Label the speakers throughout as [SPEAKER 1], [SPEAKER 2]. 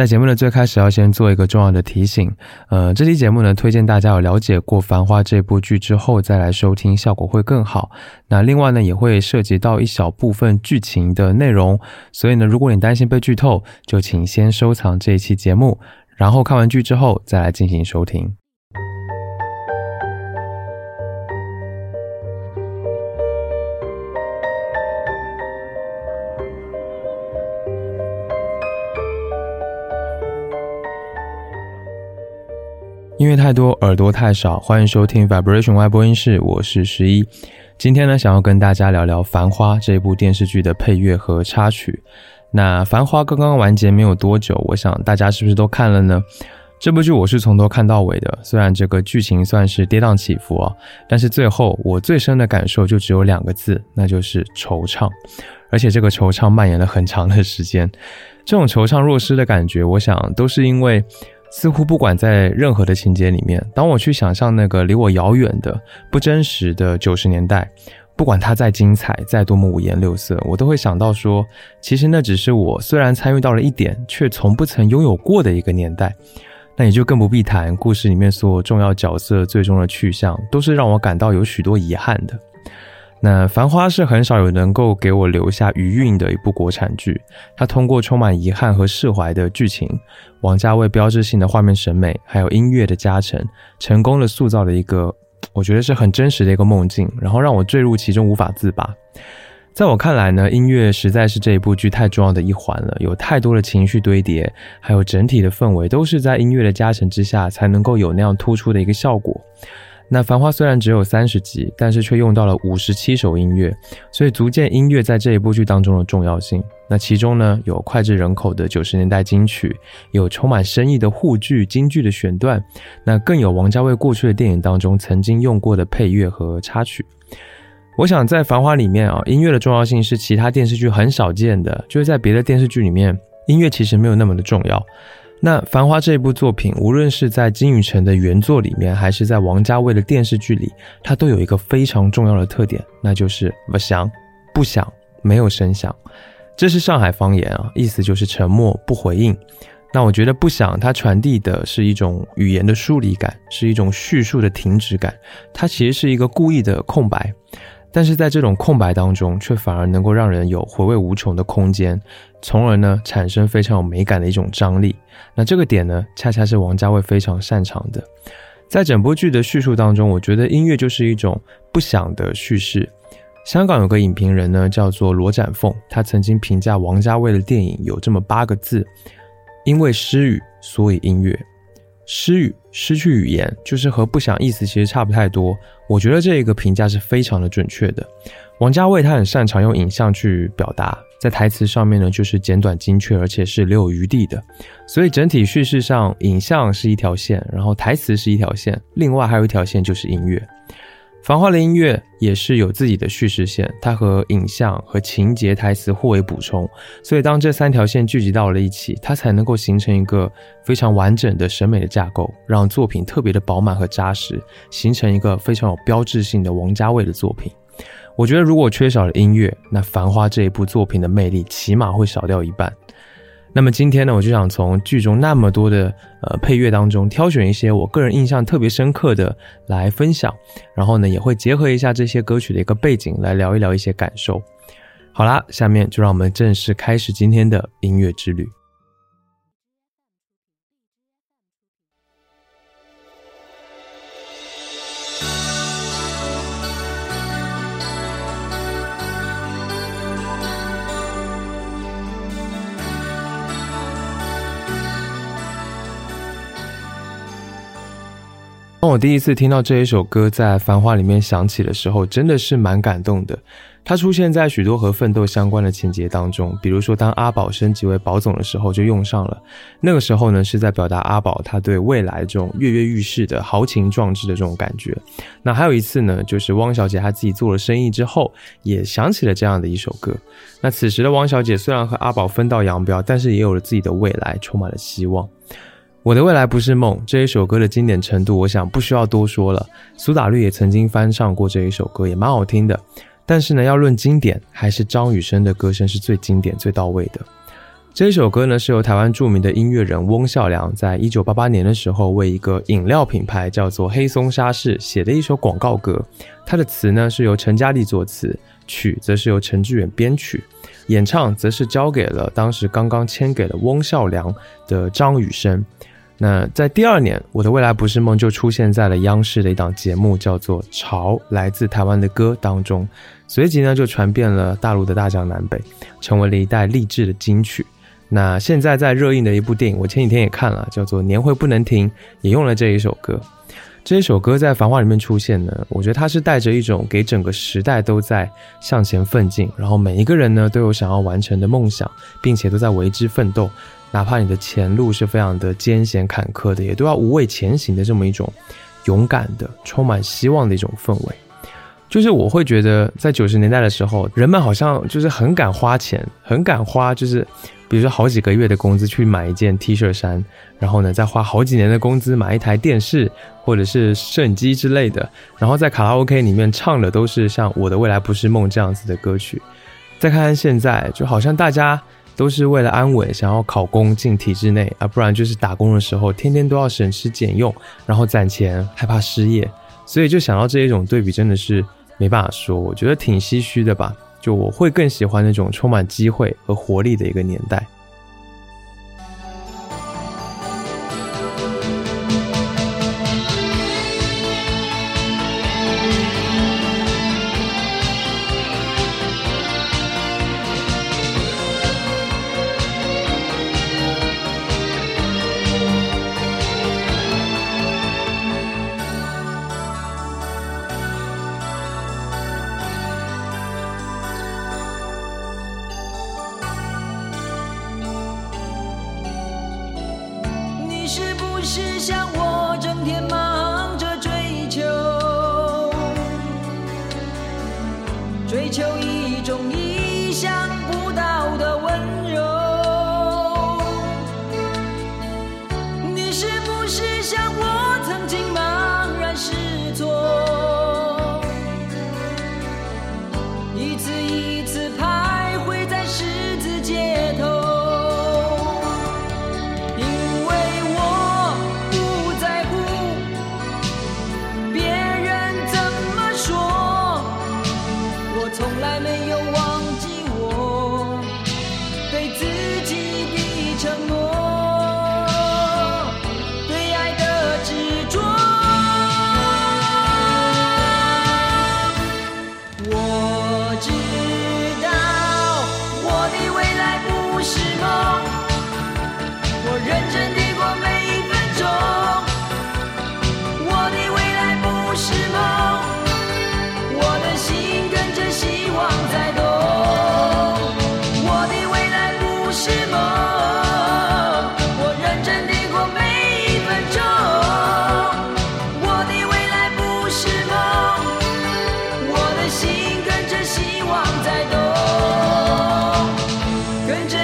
[SPEAKER 1] 在节目的最开始，要先做一个重要的提醒。呃，这期节目呢，推荐大家有了解过《繁花》这部剧之后再来收听，效果会更好。那另外呢，也会涉及到一小部分剧情的内容，所以呢，如果你担心被剧透，就请先收藏这一期节目，然后看完剧之后再来进行收听。音乐太多，耳朵太少。欢迎收听 Vibration 外播音室，我是十一。今天呢，想要跟大家聊聊《繁花》这部电视剧的配乐和插曲。那《繁花》刚刚完结没有多久，我想大家是不是都看了呢？这部剧我是从头看到尾的，虽然这个剧情算是跌宕起伏啊，但是最后我最深的感受就只有两个字，那就是惆怅。而且这个惆怅蔓延了很长的时间。这种惆怅若失的感觉，我想都是因为。似乎不管在任何的情节里面，当我去想象那个离我遥远的、不真实的九十年代，不管它再精彩、再多么五颜六色，我都会想到说，其实那只是我虽然参与到了一点，却从不曾拥有过的一个年代。那也就更不必谈故事里面所有重要角色最终的去向，都是让我感到有许多遗憾的。那《繁花》是很少有能够给我留下余韵的一部国产剧。它通过充满遗憾和释怀的剧情，王家卫标志性的画面审美，还有音乐的加成，成功的塑造了一个我觉得是很真实的一个梦境，然后让我坠入其中无法自拔。在我看来呢，音乐实在是这一部剧太重要的一环了，有太多的情绪堆叠，还有整体的氛围，都是在音乐的加成之下才能够有那样突出的一个效果。那《繁花》虽然只有三十集，但是却用到了五十七首音乐，所以足见音乐在这一部剧当中的重要性。那其中呢，有脍炙人口的九十年代金曲，有充满深意的沪剧、京剧的选段，那更有王家卫过去的电影当中曾经用过的配乐和插曲。我想在《繁花》里面啊，音乐的重要性是其他电视剧很少见的，就是在别的电视剧里面，音乐其实没有那么的重要。那《繁花》这部作品，无论是在金宇澄的原作里面，还是在王家卫的电视剧里，它都有一个非常重要的特点，那就是不响，不响，没有声响。这是上海方言啊，意思就是沉默不回应。那我觉得不响，它传递的是一种语言的疏离感，是一种叙述的停止感，它其实是一个故意的空白。但是在这种空白当中，却反而能够让人有回味无穷的空间，从而呢产生非常有美感的一种张力。那这个点呢，恰恰是王家卫非常擅长的。在整部剧的叙述当中，我觉得音乐就是一种不响的叙事。香港有个影评人呢，叫做罗展凤，他曾经评价王家卫的电影有这么八个字：因为失语，所以音乐。失语，失去语言，就是和不想意思其实差不太多。我觉得这个评价是非常的准确的。王家卫他很擅长用影像去表达，在台词上面呢，就是简短精确，而且是留有余地的。所以整体叙事上，影像是一条线，然后台词是一条线，另外还有一条线就是音乐。繁花的音乐也是有自己的叙事线，它和影像和情节、台词互为补充，所以当这三条线聚集到了一起，它才能够形成一个非常完整的审美的架构，让作品特别的饱满和扎实，形成一个非常有标志性的王家卫的作品。我觉得如果缺少了音乐，那繁花这一部作品的魅力起码会少掉一半。那么今天呢，我就想从剧中那么多的呃配乐当中挑选一些我个人印象特别深刻的来分享，然后呢也会结合一下这些歌曲的一个背景来聊一聊一些感受。好啦，下面就让我们正式开始今天的音乐之旅。当我第一次听到这一首歌在《繁花》里面响起的时候，真的是蛮感动的。它出现在许多和奋斗相关的情节当中，比如说当阿宝升级为宝总的时候就用上了。那个时候呢，是在表达阿宝他对未来这种跃跃欲试的豪情壮志的这种感觉。那还有一次呢，就是汪小姐她自己做了生意之后，也想起了这样的一首歌。那此时的汪小姐虽然和阿宝分道扬镳，但是也有了自己的未来，充满了希望。我的未来不是梦这一首歌的经典程度，我想不需要多说了。苏打绿也曾经翻唱过这一首歌，也蛮好听的。但是呢，要论经典，还是张雨生的歌声是最经典、最到位的。这一首歌呢，是由台湾著名的音乐人翁孝良在一九八八年的时候为一个饮料品牌叫做黑松沙士写的一首广告歌。它的词呢是由陈嘉丽作词，曲则是由陈志远编曲，演唱则是交给了当时刚刚签给了翁孝良的张雨生。那在第二年，《我的未来不是梦》就出现在了央视的一档节目，叫做《潮来自台湾的歌》当中，随即呢就传遍了大陆的大江南北，成为了一代励志的金曲。那现在在热映的一部电影，我前几天也看了，叫做《年会不能停》，也用了这一首歌。这一首歌在《繁花》里面出现呢，我觉得它是带着一种给整个时代都在向前奋进，然后每一个人呢都有想要完成的梦想，并且都在为之奋斗，哪怕你的前路是非常的艰险坎坷的，也都要无畏前行的这么一种勇敢的、充满希望的一种氛围。就是我会觉得，在九十年代的时候，人们好像就是很敢花钱，很敢花，就是。比如说好几个月的工资去买一件 T 恤衫，然后呢再花好几年的工资买一台电视或者是摄影机之类的，然后在卡拉 OK 里面唱的都是像《我的未来不是梦》这样子的歌曲。再看看现在，就好像大家都是为了安稳，想要考公进体制内啊，不然就是打工的时候天天都要省吃俭用，然后攒钱，害怕失业，所以就想到这一种对比，真的是没办法说，我觉得挺唏嘘的吧。就我会更喜欢那种充满机会和活力的一个年代。《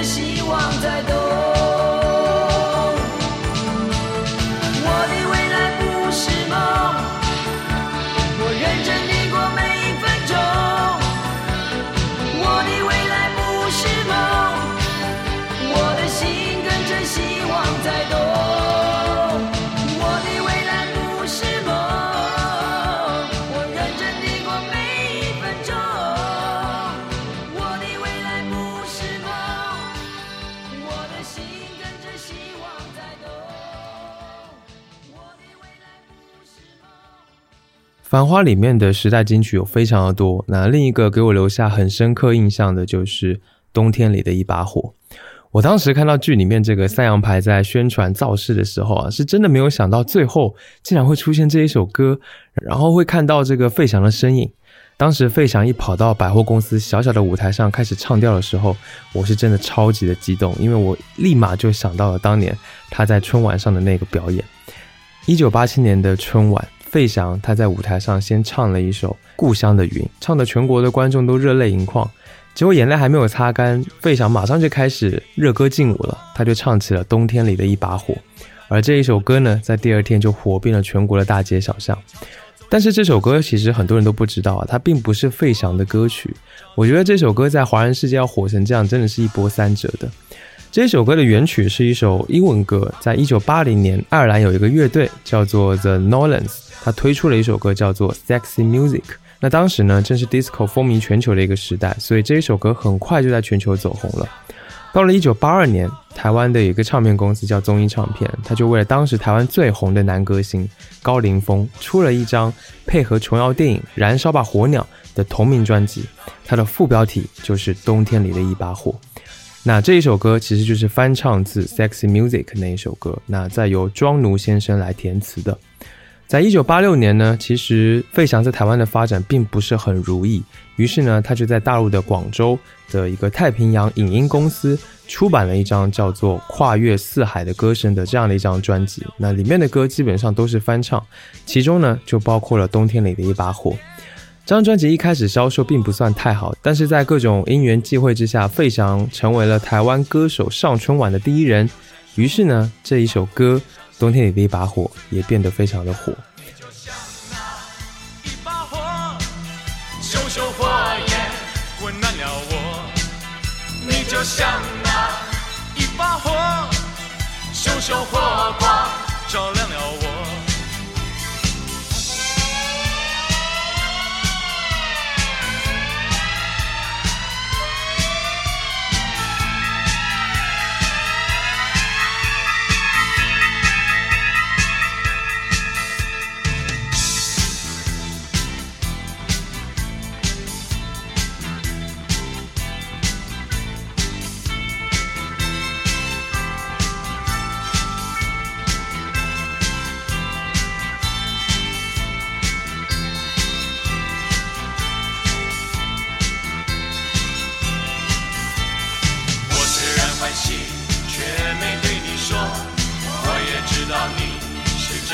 [SPEAKER 1] 希望在多。繁花》里面的时代金曲有非常的多，那另一个给我留下很深刻印象的就是《冬天里的一把火》。我当时看到剧里面这个三洋牌在宣传造势的时候啊，是真的没有想到最后竟然会出现这一首歌，然后会看到这个费翔的身影。当时费翔一跑到百货公司小小的舞台上开始唱调的时候，我是真的超级的激动，因为我立马就想到了当年他在春晚上的那个表演。一九八七年的春晚。费翔他在舞台上先唱了一首《故乡的云》，唱的全国的观众都热泪盈眶。结果眼泪还没有擦干，费翔马上就开始热歌劲舞了，他就唱起了《冬天里的一把火》。而这一首歌呢，在第二天就火遍了全国的大街小巷。但是这首歌其实很多人都不知道啊，它并不是费翔的歌曲。我觉得这首歌在华人世界要火成这样，真的是一波三折的。这首歌的原曲是一首英文歌，在一九八零年，爱尔兰有一个乐队叫做 The Nolans，他推出了一首歌叫做 Sexy Music。那当时呢，正是 disco 风靡全球的一个时代，所以这一首歌很快就在全球走红了。到了一九八二年，台湾的一个唱片公司叫综艺唱片，他就为了当时台湾最红的男歌星高凌风，出了一张配合琼瑶电影《燃烧吧火鸟》的同名专辑，它的副标题就是《冬天里的一把火》。那这一首歌其实就是翻唱自《Sexy Music》那一首歌，那再由庄奴先生来填词的。在一九八六年呢，其实费翔在台湾的发展并不是很如意，于是呢，他就在大陆的广州的一个太平洋影音公司出版了一张叫做《跨越四海的歌声》的这样的一张专辑。那里面的歌基本上都是翻唱，其中呢就包括了《冬天里的一把火》。这张专辑一开始销售并不算太好，但是在各种因缘际会之下，费翔成为了台湾歌手上春晚的第一人。于是呢，这一首歌《冬天里的一把火》也变得非常的火。
[SPEAKER 2] 你就像那一把火，熊熊火光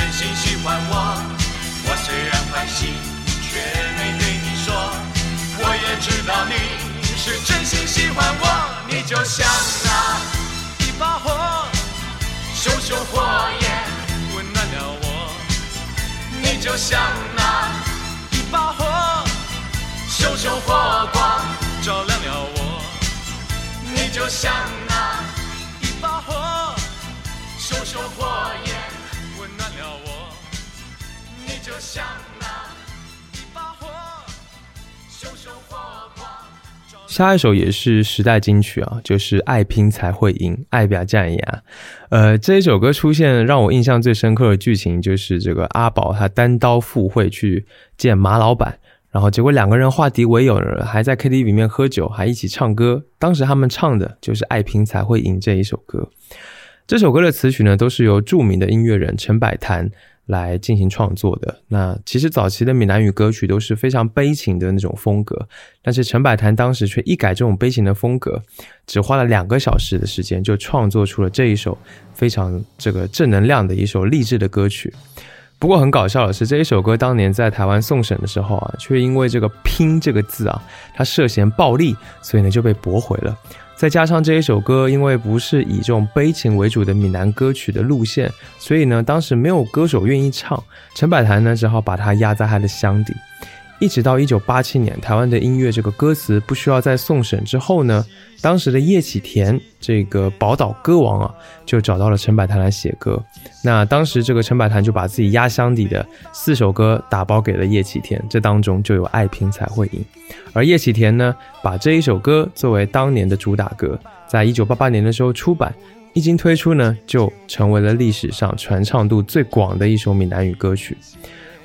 [SPEAKER 2] 真心喜欢我，我虽然欢喜，却没对你说。我也知道你是真心喜欢我，你就像那一把火，熊熊火焰温暖了我。你就像那一把火，熊熊火光照亮了我。你就像。
[SPEAKER 1] 下一首也是时代金曲啊，就是“爱拼才会赢，爱表战呀”。呃，这一首歌出现让我印象最深刻的剧情，就是这个阿宝他单刀赴会去见马老板，然后结果两个人化敌为友了，还在 KTV 里面喝酒，还一起唱歌。当时他们唱的就是“爱拼才会赢”这一首歌。这首歌的词曲呢，都是由著名的音乐人陈百潭。来进行创作的。那其实早期的闽南语歌曲都是非常悲情的那种风格，但是陈百潭当时却一改这种悲情的风格，只花了两个小时的时间就创作出了这一首非常这个正能量的一首励志的歌曲。不过很搞笑的是，这一首歌当年在台湾送审的时候啊，却因为这个“拼”这个字啊，它涉嫌暴力，所以呢就被驳回了。再加上这一首歌，因为不是以这种悲情为主的闽南歌曲的路线，所以呢，当时没有歌手愿意唱。陈百潭呢，只好把它压在他的箱底。一直到一九八七年，台湾的音乐这个歌词不需要再送审之后呢，当时的叶启田这个宝岛歌王啊，就找到了陈百潭来写歌。那当时这个陈百潭就把自己压箱底的四首歌打包给了叶启田，这当中就有《爱拼才会赢》。而叶启田呢，把这一首歌作为当年的主打歌，在一九八八年的时候出版，一经推出呢，就成为了历史上传唱度最广的一首闽南语歌曲。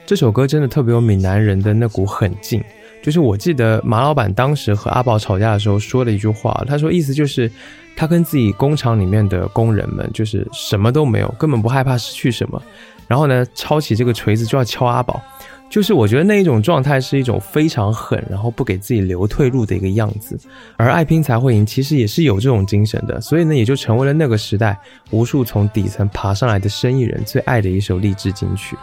[SPEAKER 1] 这首歌真的特别有闽南人的那股狠劲，就是我记得马老板当时和阿宝吵架的时候说了一句话，他说意思就是他跟自己工厂里面的工人们就是什么都没有，根本不害怕失去什么，然后呢抄起这个锤子就要敲阿宝，就是我觉得那一种状态是一种非常狠，然后不给自己留退路的一个样子，而爱拼才会赢其实也是有这种精神的，所以呢也就成为了那个时代无数从底层爬上来的生意人最爱的一首励志金曲。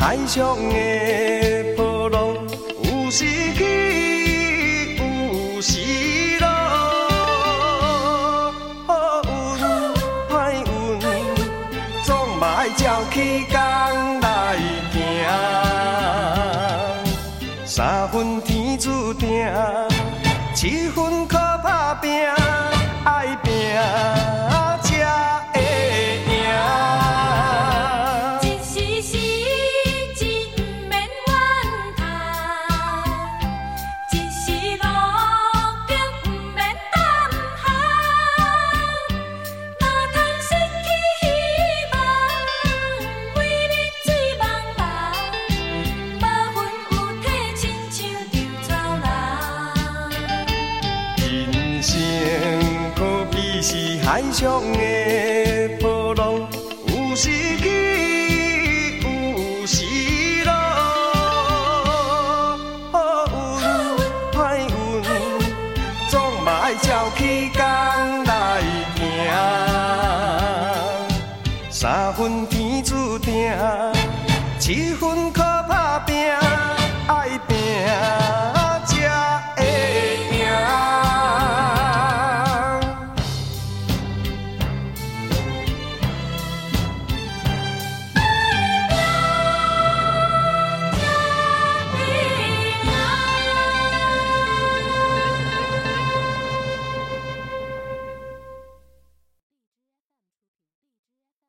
[SPEAKER 3] 海上的波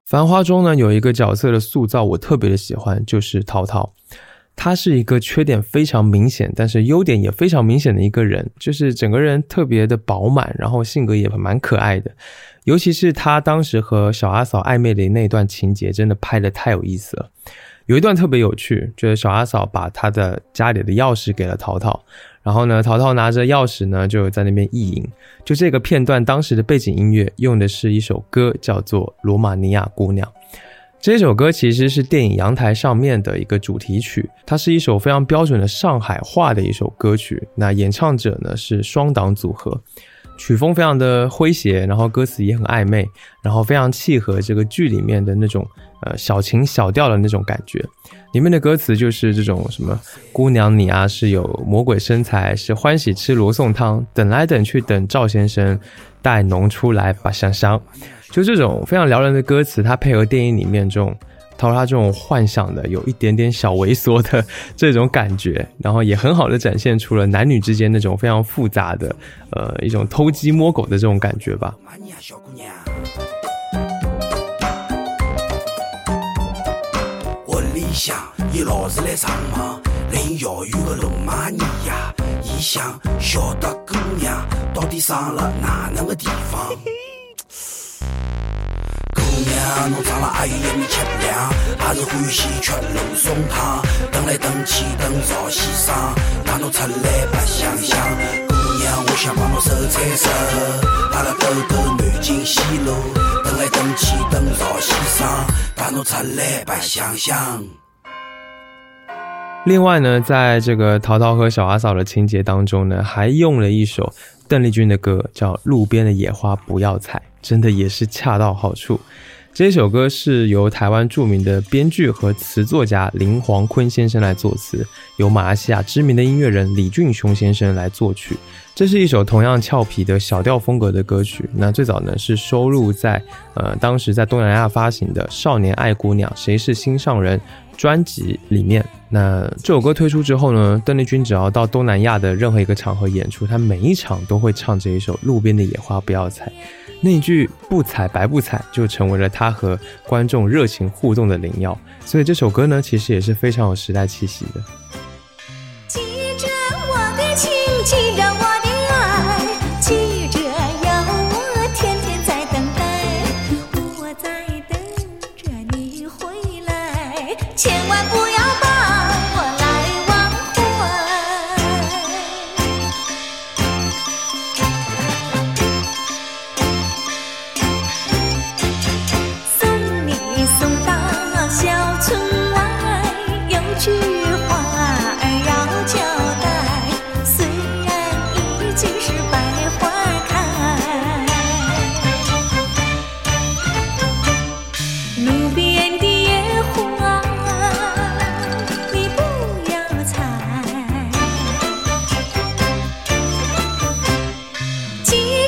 [SPEAKER 1] 繁花中呢有一个角色的塑造我特别的喜欢，就是淘淘。他是一个缺点非常明显，但是优点也非常明显的一个人，就是整个人特别的饱满，然后性格也蛮可爱的。尤其是他当时和小阿嫂暧昧的那段情节，真的拍的太有意思了。有一段特别有趣，就是小阿嫂把她的家里的钥匙给了淘淘，然后呢，淘淘拿着钥匙呢就在那边意淫。就这个片段，当时的背景音乐用的是一首歌，叫做《罗马尼亚姑娘》。这首歌其实是电影《阳台上面》的一个主题曲，它是一首非常标准的上海话的一首歌曲。那演唱者呢是双档组合，曲风非常的诙谐，然后歌词也很暧昧，然后非常契合这个剧里面的那种呃小情小调的那种感觉。里面的歌词就是这种什么姑娘你啊是有魔鬼身材，是欢喜吃罗宋汤，等来等去等赵先生带浓出来把香香。就这种非常撩人的歌词，它配合电影里面这种他说他这种幻想的有一点点小猥琐的这种感觉，然后也很好的展现出了男女之间那种非常复杂的呃一种偷鸡摸狗的这种感觉吧。
[SPEAKER 4] 想伊老是来上网，人遥远的罗马尼亚，伊想晓得姑娘到底上了哪能个地方？姑娘，侬长了还有一米七两，还是欢喜吃罗宋汤，等来等去等赵先生，带侬出来白相相。姑娘，我想帮侬收菜收，阿拉兜兜南京西路，等来等去等赵先生，带侬出来白相相。
[SPEAKER 1] 另外呢，在这个淘淘和小阿嫂的情节当中呢，还用了一首邓丽君的歌，叫《路边的野花不要采》，真的也是恰到好处。这首歌是由台湾著名的编剧和词作家林煌坤先生来作词，由马来西亚知名的音乐人李俊雄先生来作曲。这是一首同样俏皮的小调风格的歌曲。那最早呢是收录在呃当时在东南亚发行的《少年爱姑娘谁是心上人》专辑里面。那这首歌推出之后呢，邓丽君只要到东南亚的任何一个场合演出，她每一场都会唱这一首《路边的野花不要采》。那一句“不采白不采”就成为了她和观众热情互动的灵药。所以这首歌呢，其实也是非常有时代气息的。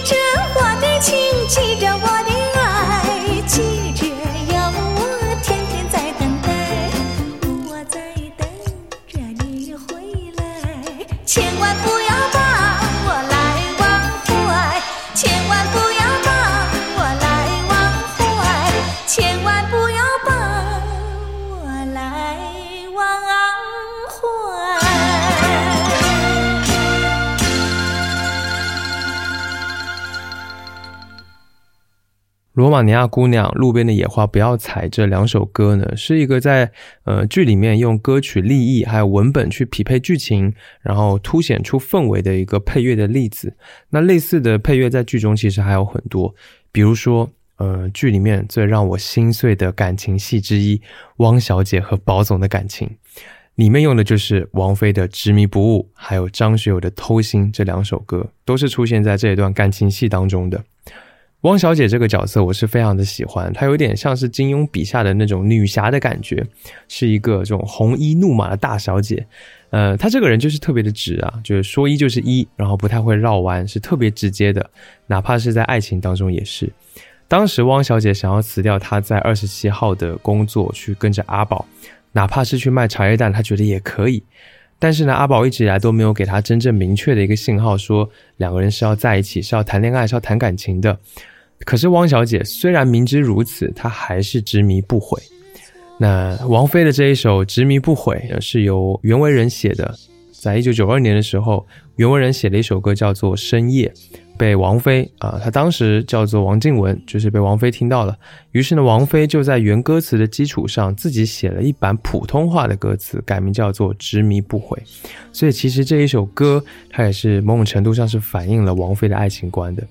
[SPEAKER 5] 这歌的情，记着我。
[SPEAKER 1] 马尼亚姑娘、路边的野花不要采这两首歌呢，是一个在呃剧里面用歌曲立意还有文本去匹配剧情，然后凸显出氛围的一个配乐的例子。那类似的配乐在剧中其实还有很多，比如说呃剧里面最让我心碎的感情戏之一，汪小姐和宝总的感情，里面用的就是王菲的《执迷不悟》，还有张学友的《偷心》这两首歌，都是出现在这一段感情戏当中的。汪小姐这个角色我是非常的喜欢，她有点像是金庸笔下的那种女侠的感觉，是一个这种红衣怒马的大小姐。呃，她这个人就是特别的直啊，就是说一就是一，然后不太会绕弯，是特别直接的，哪怕是在爱情当中也是。当时汪小姐想要辞掉她在二十七号的工作，去跟着阿宝，哪怕是去卖茶叶蛋，她觉得也可以。但是呢，阿宝一直以来都没有给她真正明确的一个信号，说两个人是要在一起，是要谈恋爱，是要谈感情的。可是汪小姐虽然明知如此，她还是执迷不悔。那王菲的这一首《执迷不悔》是由袁惟仁写的，在一九九二年的时候，袁惟仁写了一首歌叫做《深夜》，被王菲啊、她当时叫做王静雯，就是被王菲听到了。于是呢，王菲就在原歌词的基础上，自己写了一版普通话的歌词，改名叫做《执迷不悔》。所以其实这一首歌，它也是某种程度上是反映了王菲的爱情观的。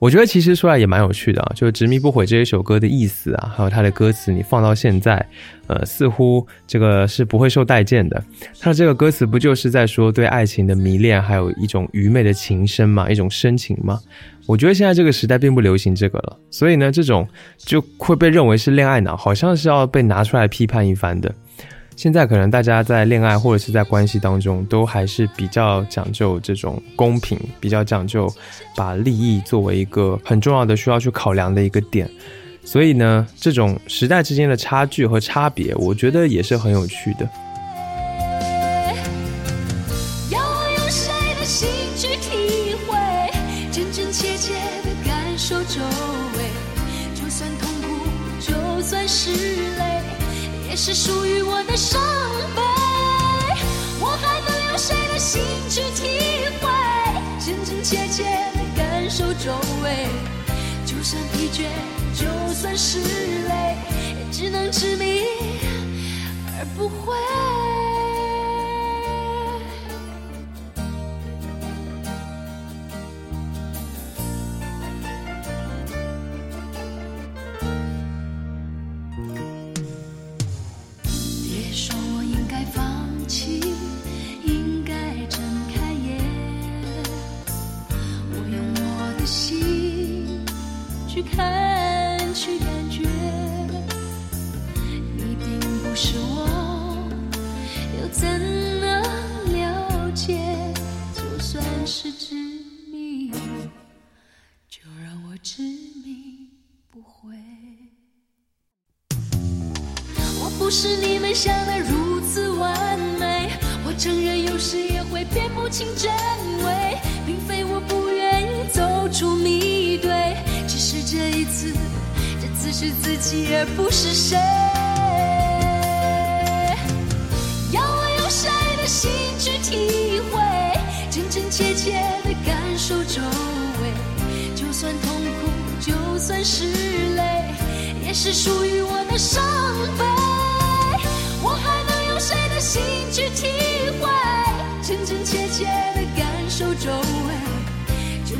[SPEAKER 1] 我觉得其实说来也蛮有趣的啊，就是《执迷不悔》这一首歌的意思啊，还有它的歌词，你放到现在，呃，似乎这个是不会受待见的。它的这个歌词不就是在说对爱情的迷恋，还有一种愚昧的情深嘛，一种深情吗？我觉得现在这个时代并不流行这个了，所以呢，这种就会被认为是恋爱脑，好像是要被拿出来批判一番的。现在可能大家在恋爱或者是在关系当中，都还是比较讲究这种公平，比较讲究把利益作为一个很重要的需要去考量的一个点。所以呢，这种时代之间的差距和差别，我觉得也是很有趣的。
[SPEAKER 6] 算是累，也只能执迷而不悔。辨不清真伪，并非我不愿意走出迷堆，只是这一次，这次是自己而不是谁。要我用谁的心去体会，真真切切的感受周围，就算痛苦，就算是泪，也是属于我的伤悲。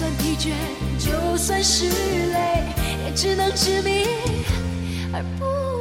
[SPEAKER 6] 就算疲倦，就算是累，也只能执迷而不。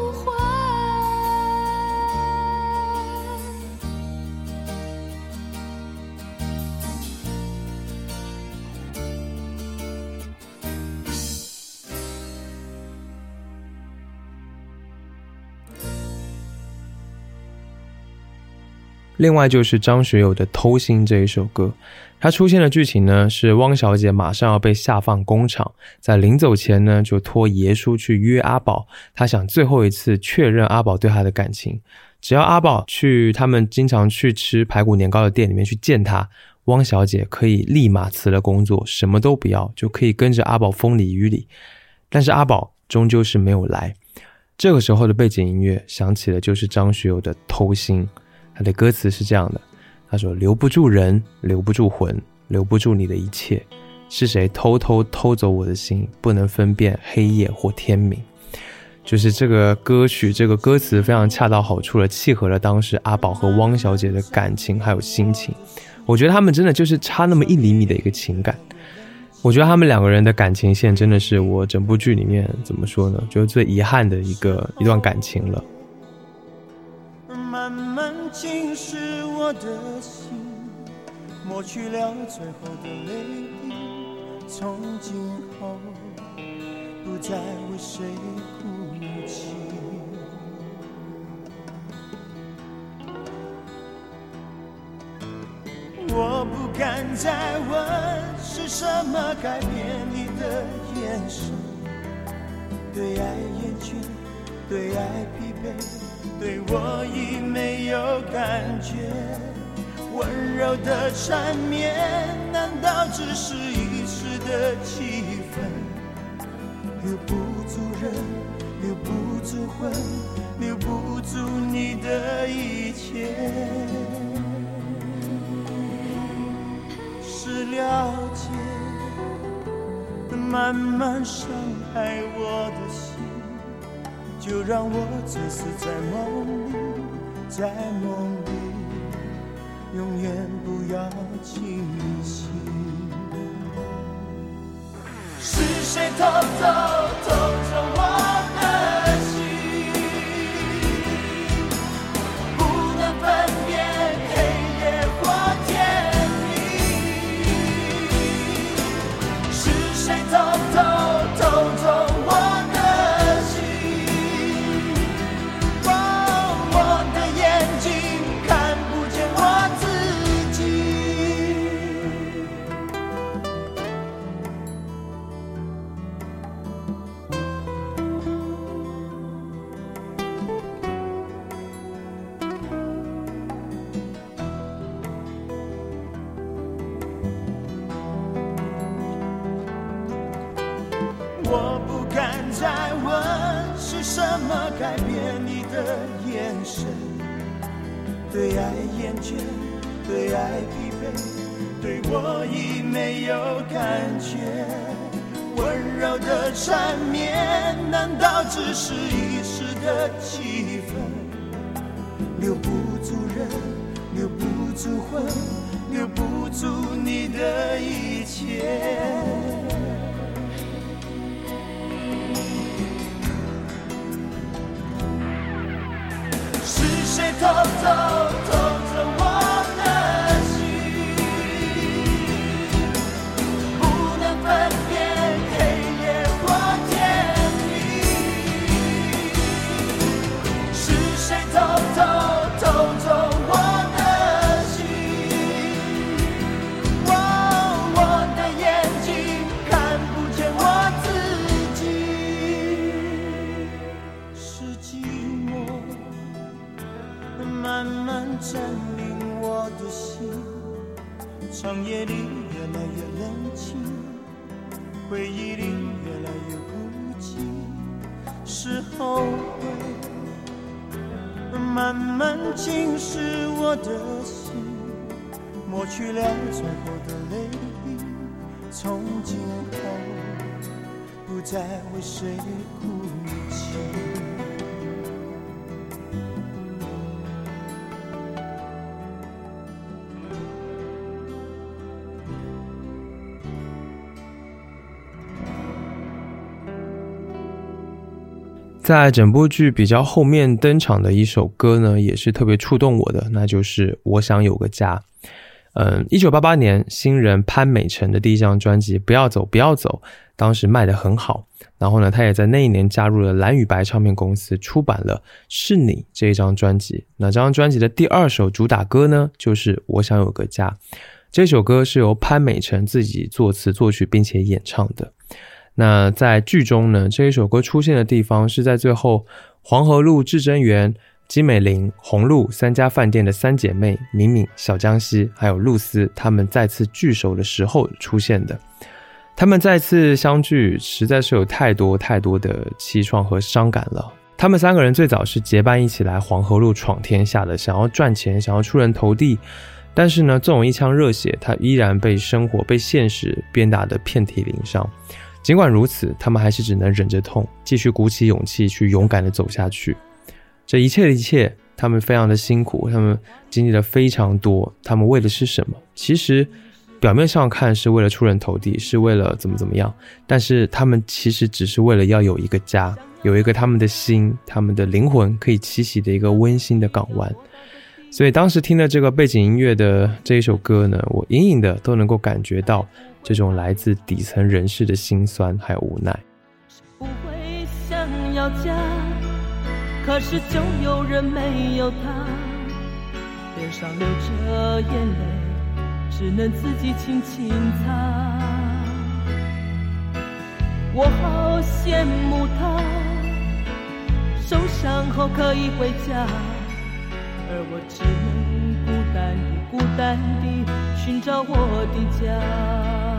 [SPEAKER 1] 另外就是张学友的《偷心》这一首歌，它出现的剧情呢是汪小姐马上要被下放工厂，在临走前呢就托爷叔去约阿宝，他想最后一次确认阿宝对他的感情。只要阿宝去他们经常去吃排骨年糕的店里面去见他，汪小姐可以立马辞了工作，什么都不要，就可以跟着阿宝风里雨里。但是阿宝终究是没有来。这个时候的背景音乐响起的就是张学友的《偷心》，他的歌词是这样的：他说：“留不住人，留不住魂，留不住你的一切，是谁偷偷偷走我的心？不能分辨黑夜或天明。”就是这个歌曲，这个歌词非常恰到好处的契合了当时阿宝和汪小姐的感情还有心情。我觉得他们真的就是差那么一厘米的一个情感。我觉得他们两个人的感情线真的是我整部剧里面怎么说呢，就是最遗憾的一个一段感情了。
[SPEAKER 7] 侵蚀我的心，抹去了最后的泪滴。从今后，不再为谁哭泣。我不敢再问是什么改变你的眼神，对爱厌倦，对爱疲惫，对我已没有感觉。温柔的缠绵，难道只是一时的气氛？留不住人，留不住魂，留不住你的一切。是了解，慢慢伤害我的心，就让我醉死在梦里，在梦里，永远不要清醒。是谁偷偷偷走我对爱疲惫，对我已没有感觉。温柔的缠绵，难道只是一时的气氛？留不住人，留不住魂，留不住你的一切。是谁偷偷偷长夜里越来越冷清，回忆里越来越孤寂，是后悔慢慢侵蚀我的心，抹去了最后的泪滴，从今后不再为谁哭泣。
[SPEAKER 1] 在整部剧比较后面登场的一首歌呢，也是特别触动我的，那就是《我想有个家》。嗯，一九八八年，新人潘美辰的第一张专辑《不要走，不要走》，当时卖得很好。然后呢，他也在那一年加入了蓝与白唱片公司，出版了《是你》这一张专辑。那这张专辑的第二首主打歌呢，就是《我想有个家》。这首歌是由潘美辰自己作词作曲，并且演唱的。那在剧中呢，这一首歌出现的地方是在最后黄河路至真园。金美玲、红露三家饭店的三姐妹敏敏、小江西，还有露丝，她们再次聚首的时候出现的。他们再次相聚，实在是有太多太多的凄怆和伤感了。他们三个人最早是结伴一起来黄河路闯天下的，想要赚钱，想要出人头地。但是呢，这种一腔热血，他依然被生活、被现实鞭打得遍体鳞伤。尽管如此，他们还是只能忍着痛，继续鼓起勇气去勇敢地走下去。这一切的一切，他们非常的辛苦，他们经历了非常多。他们为的是什么？其实表面上看是为了出人头地，是为了怎么怎么样。但是他们其实只是为了要有一个家，有一个他们的心、他们的灵魂可以栖息的一个温馨的港湾。所以当时听的这个背景音乐的这一首歌呢，我隐隐的都能够感觉到这种来自底层人士的辛酸还有无奈。
[SPEAKER 6] 不会想要家。可是就有人没有他，脸上流着眼泪，只能自己轻轻擦。我好羡慕他，受伤后可以回家，而我只能孤单地、孤单地寻找我的家。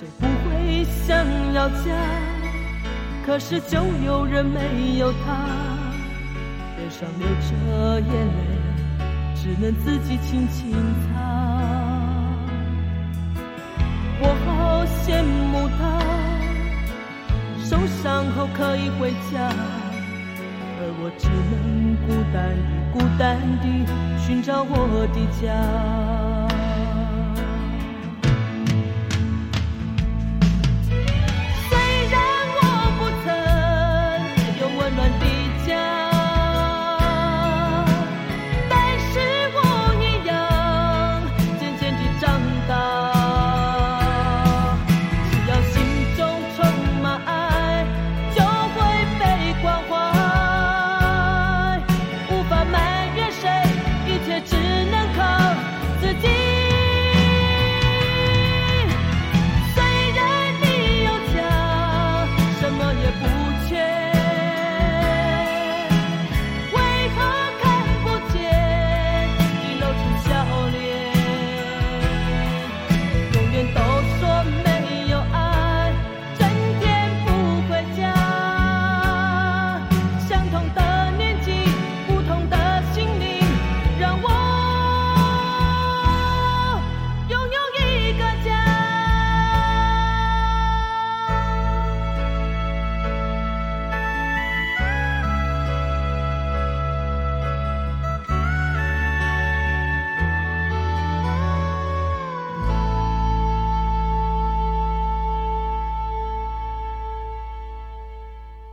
[SPEAKER 6] 谁不会想要家？可是就有人没有他。上流着眼泪，只能自己轻轻擦。我好羡慕他，受伤后可以回家，而我只能孤单地、孤单地寻找我的家。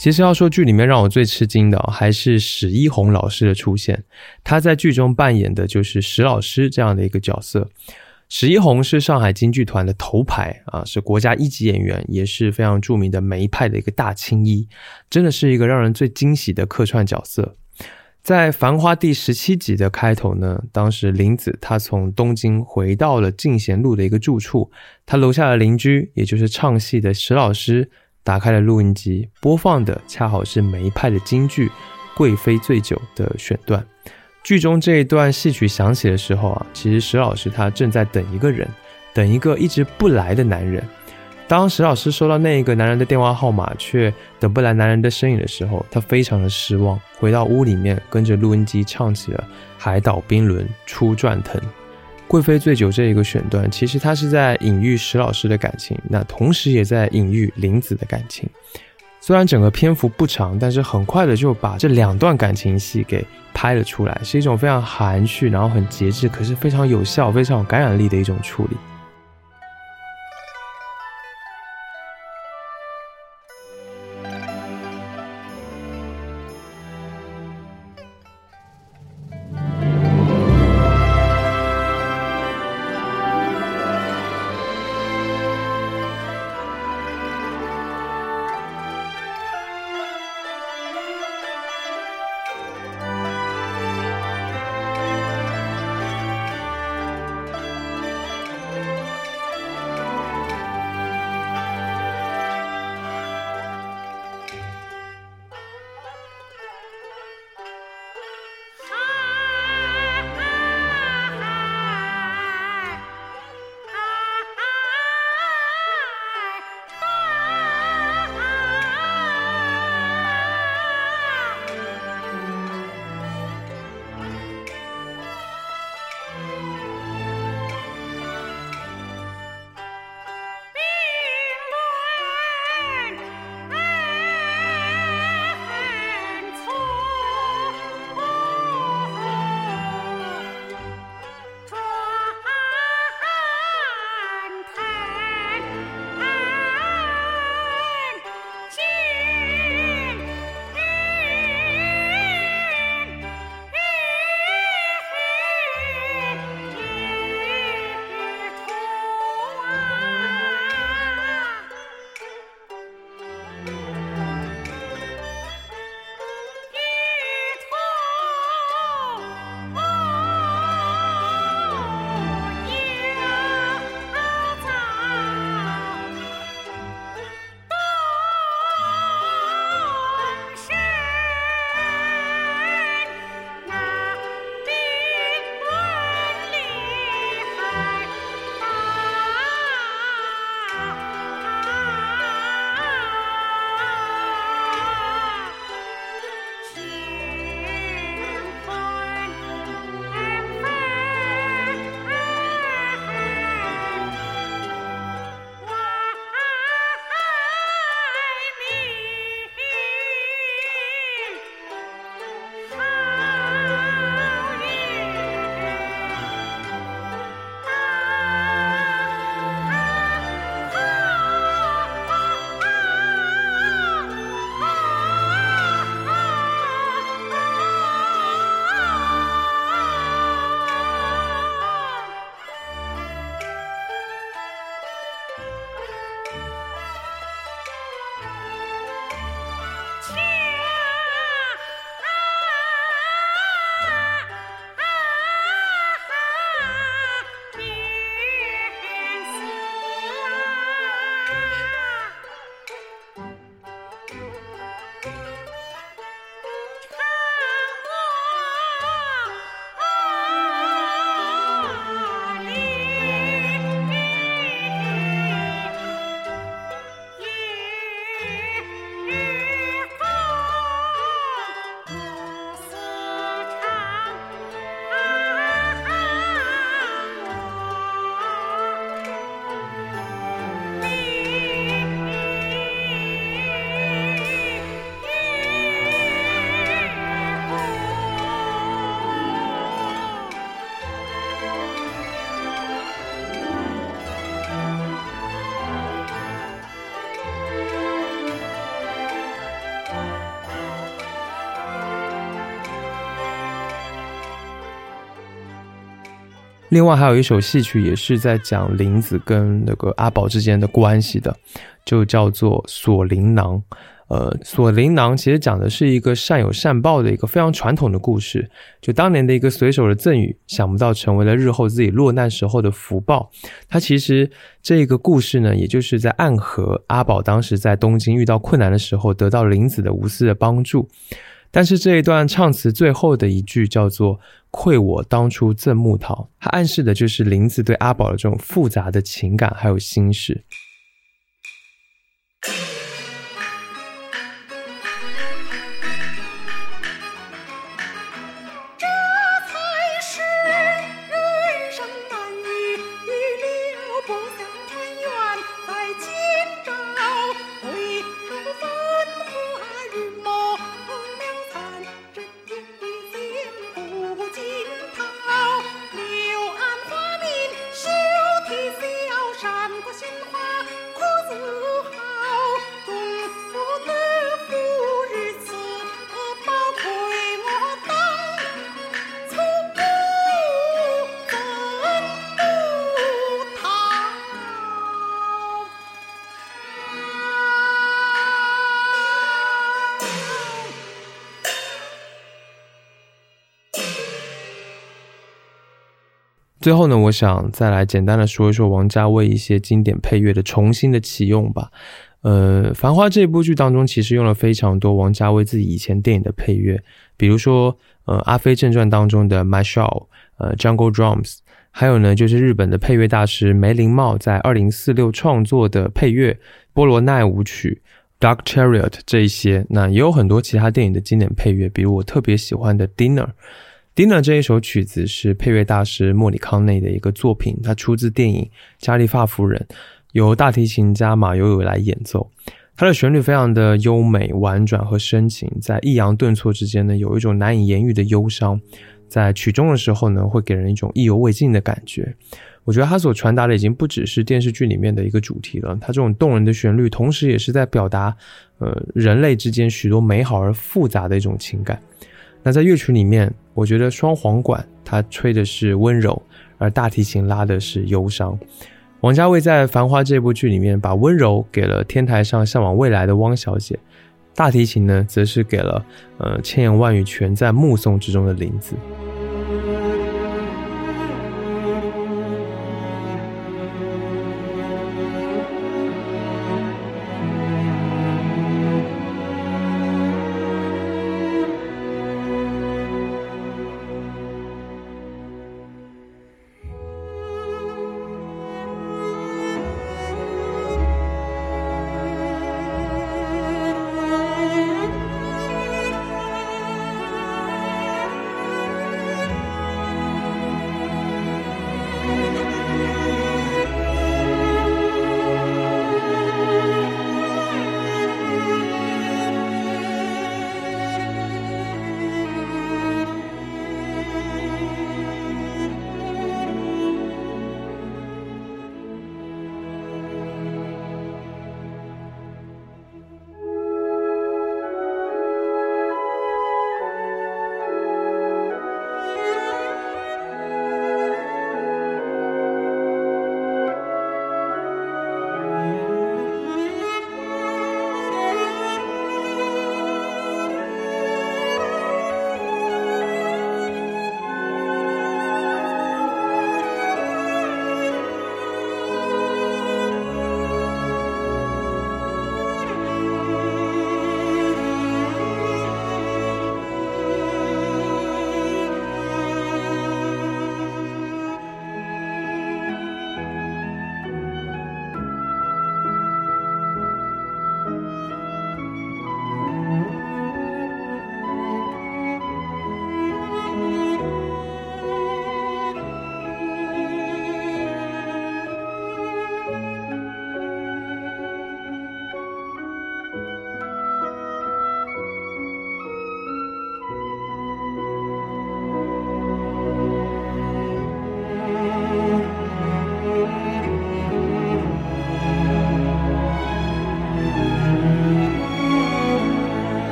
[SPEAKER 1] 其实要说剧里面让我最吃惊的、还是史一红老师的出现。他在剧中扮演的就是史老师这样的一个角色。史一红是上海京剧团的头牌啊，是国家一级演员，也是非常著名的梅派的一个大青衣，真的是一个让人最惊喜的客串角色。在《繁花》第十七集的开头呢，当时林子他从东京回到了进贤路的一个住处，他楼下的邻居，也就是唱戏的史老师，打开了录音机，播放的恰好是梅派的京剧《贵妃醉酒》的选段。剧中这一段戏曲响起的时候啊，其实石老师他正在等一个人，等一个一直不来的男人。当石老师收到那一个男人的电话号码，却等不来男人的身影的时候，他非常的失望，回到屋里面，跟着录音机唱起了《海岛冰轮初转腾》。贵妃醉酒这一个选段，其实它是在隐喻石老师的感情，那同时也在隐喻林子的感情。虽然整个篇幅不长，但是很快的就把这两段感情戏给拍了出来，是一种非常含蓄，然后很节制，可是非常有效、非常有感染力的一种处理。另外还有一首戏曲也是在讲林子跟那个阿宝之间的关系的，就叫做《锁麟囊》。呃，《锁麟囊》其实讲的是一个善有善报的一个非常传统的故事，就当年的一个随手的赠予，想不到成为了日后自己落难时候的福报。它其实这个故事呢，也就是在暗合阿宝当时在东京遇到困难的时候，得到林子的无私的帮助。但是这一段唱词最后的一句叫做“愧我当初赠木桃”，它暗示的就是林子对阿宝的这种复杂的情感还有心事。最后呢，我想再来简单的说一说王家卫一些经典配乐的重新的启用吧。呃，《繁花》这部剧当中，其实用了非常多王家卫自己以前电影的配乐，比如说呃《阿飞正传》当中的《My Show》，呃《Jungle Drums》，还有呢就是日本的配乐大师梅林茂在二零四六创作的配乐《波罗奈舞曲》。Dark Chariot 这一些，那也有很多其他电影的经典配乐，比如我特别喜欢的《Dinner》。Dinner 这一首曲子是配乐大师莫里康内的一个作品，它出自电影《加利发夫人》，由大提琴家马友友来演奏。它的旋律非常的优美、婉转和深情，在抑扬顿挫之间呢，有一种难以言喻的忧伤。在曲终的时候呢，会给人一种意犹未尽的感觉。我觉得它所传达的已经不只是电视剧里面的一个主题了，它这种动人的旋律，同时也是在表达，呃，人类之间许多美好而复杂的一种情感。那在乐曲里面，我觉得双簧管它吹的是温柔，而大提琴拉的是忧伤。王家卫在《繁花》这部剧里面，把温柔给了天台上向往未来的汪小姐，大提琴呢，则是给了呃千言万语全在目送之中的林子。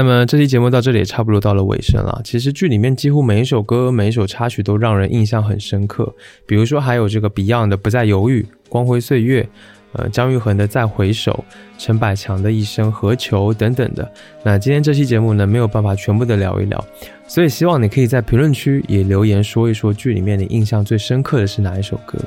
[SPEAKER 1] 那么这期节目到这里也差不多到了尾声了。其实剧里面几乎每一首歌、每一首插曲都让人印象很深刻。比如说还有这个 Beyond 的《不再犹豫》，《光辉岁月》，呃，张玉恒的《再回首》，陈百强的《一生何求》等等的。那今天这期节目呢，没有办法全部的聊一聊，所以希望你可以在评论区也留言说一说剧里面你印象最深刻的是哪一首歌。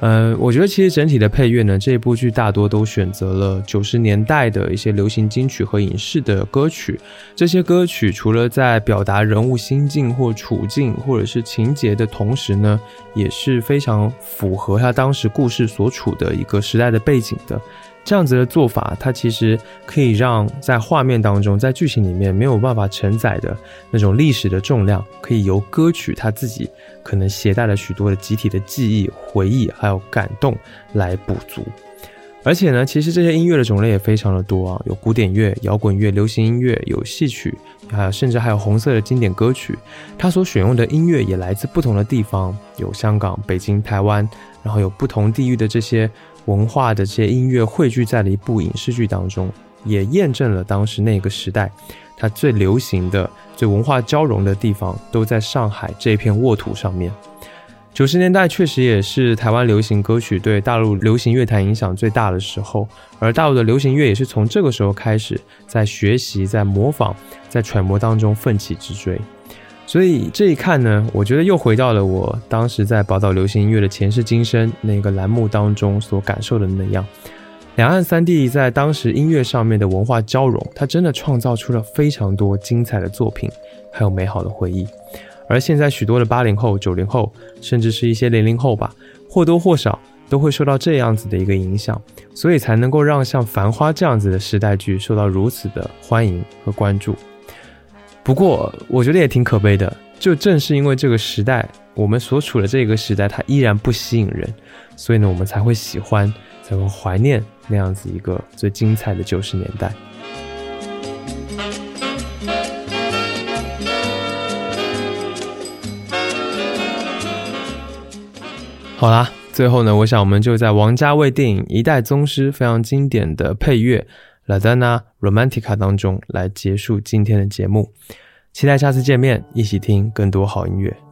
[SPEAKER 1] 呃，我觉得其实整体的配乐呢，这部剧大多都选择了九十年代的一些流行金曲和影视的歌曲。这些歌曲除了在表达人物心境或处境或者是情节的同时呢，也是非常符合他当时故事所处的一个时代的背景的。这样子的做法，它其实可以让在画面当中，在剧情里面没有办法承载的那种历史的重量，可以由歌曲它自己可能携带了许多的集体的记忆、回忆，还有感动来补足。而且呢，其实这些音乐的种类也非常的多啊，有古典乐、摇滚乐、流行音乐，有戏曲，还有甚至还有红色的经典歌曲。它所选用的音乐也来自不同的地方，有香港、北京、台湾，然后有不同地域的这些。文化的这些音乐汇聚在了一部影视剧当中，也验证了当时那个时代，它最流行的、最文化交融的地方都在上海这片沃土上面。九十年代确实也是台湾流行歌曲对大陆流行乐坛影响最大的时候，而大陆的流行乐也是从这个时候开始在学习、在模仿、在揣摩当中奋起直追。所以这一看呢，我觉得又回到了我当时在宝岛流行音乐的前世今生那个栏目当中所感受的那样。两岸三地在当时音乐上面的文化交融，它真的创造出了非常多精彩的作品，还有美好的回忆。而现在许多的八零后、九零后，甚至是一些零零后吧，或多或少都会受到这样子的一个影响，所以才能够让像《繁花》这样子的时代剧受到如此的欢迎和关注。不过，我觉得也挺可悲的。就正是因为这个时代，我们所处的这个时代，它依然不吸引人，所以呢，我们才会喜欢，才会怀念那样子一个最精彩的九十年代。好啦，最后呢，我想我们就在王家卫电影《一代宗师》非常经典的配乐。La Donna Romantica 当中来结束今天的节目，期待下次见面，一起听更多好音乐。